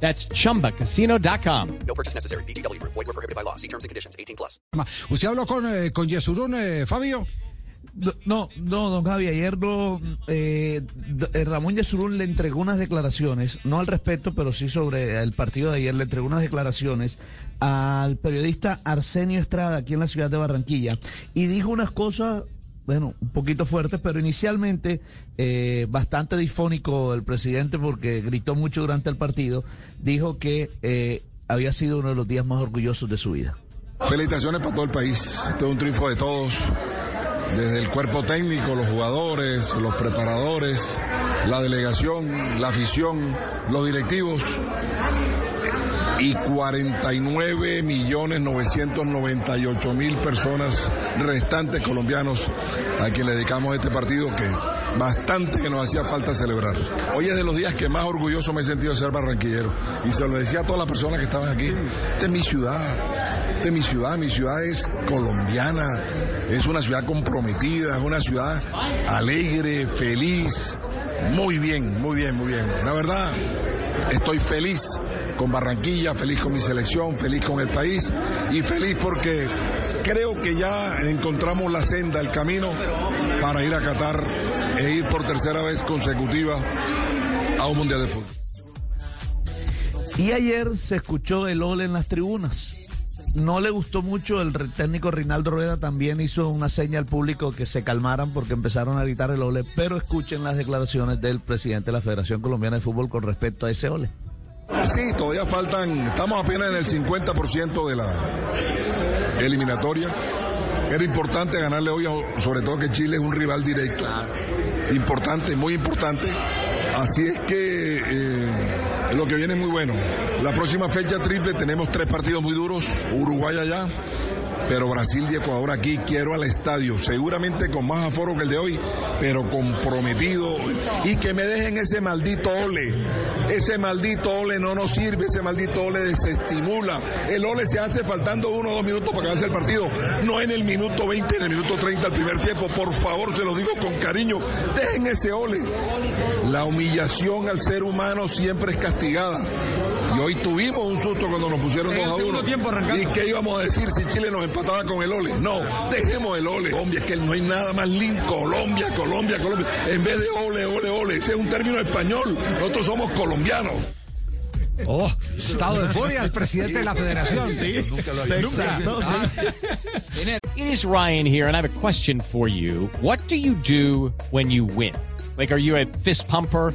That's chumbacasino.com. No purchase necessary. BGW. Void were prohibited by law. See terms and conditions. 18 plus. ¿Usted habló con, eh, con Yesurún, eh, Fabio? No, no, don Javi, ayer no, eh, eh, Ramón Yesurún le entregó unas declaraciones, no al respecto, pero sí sobre el partido de ayer, le entregó unas declaraciones al periodista Arsenio Estrada aquí en la ciudad de Barranquilla y dijo unas cosas, bueno, un poquito fuertes, pero inicialmente eh, bastante difónico el presidente porque gritó mucho durante el partido, dijo que eh, había sido uno de los días más orgullosos de su vida. Felicitaciones para todo el país. Este es un triunfo de todos. Desde el cuerpo técnico, los jugadores, los preparadores, la delegación, la afición, los directivos y 49 millones 998 mil personas restantes colombianos a quien le dedicamos este partido que bastante que nos hacía falta celebrar. Hoy es de los días que más orgulloso me he sentido de ser barranquillero y se lo decía a todas las personas que estaban aquí. Esta es mi ciudad, es mi ciudad, mi ciudad es colombiana, es una ciudad comprometida, es una ciudad alegre, feliz, muy bien, muy bien, muy bien. La verdad, estoy feliz con Barranquilla, feliz con mi selección, feliz con el país y feliz porque creo que ya encontramos la senda, el camino para ir a Qatar e ir por tercera vez consecutiva a un mundial de fútbol. Y ayer se escuchó el ole en las tribunas. No le gustó mucho, el técnico Rinaldo Rueda también hizo una seña al público que se calmaran porque empezaron a gritar el ole, pero escuchen las declaraciones del presidente de la Federación Colombiana de Fútbol con respecto a ese ole. Sí, todavía faltan, estamos apenas en el 50% de la eliminatoria. Era importante ganarle hoy, sobre todo que Chile es un rival directo. Importante, muy importante. Así es que eh, lo que viene es muy bueno. La próxima fecha triple tenemos tres partidos muy duros. Uruguay allá, pero Brasil y Ecuador aquí. Quiero al estadio, seguramente con más aforo que el de hoy, pero comprometido. Y que me dejen ese maldito ole. Ese maldito ole no nos sirve, ese maldito ole desestimula. El ole se hace faltando uno o dos minutos para acabarse el partido, no en el minuto 20, en el minuto 30 al primer tiempo. Por favor, se lo digo con cariño, dejen ese ole. La humillación al ser humano siempre es castigada. Y hoy tuvimos un susto cuando nos pusieron 2 a 1. ¿Y qué íbamos a decir si Chile nos empataba con el ole? No, dejemos el ole. Colombia, es que no hay nada más lindo. Colombia, Colombia, Colombia. En vez de ole, ole, ole. Ese es un término español. Nosotros somos colombianos. Oh, estado de furia el presidente de la federación. Exacto, Ah, It is Ryan here, and I have a question for you. What do you do when you win? Like, are you a fist pumper?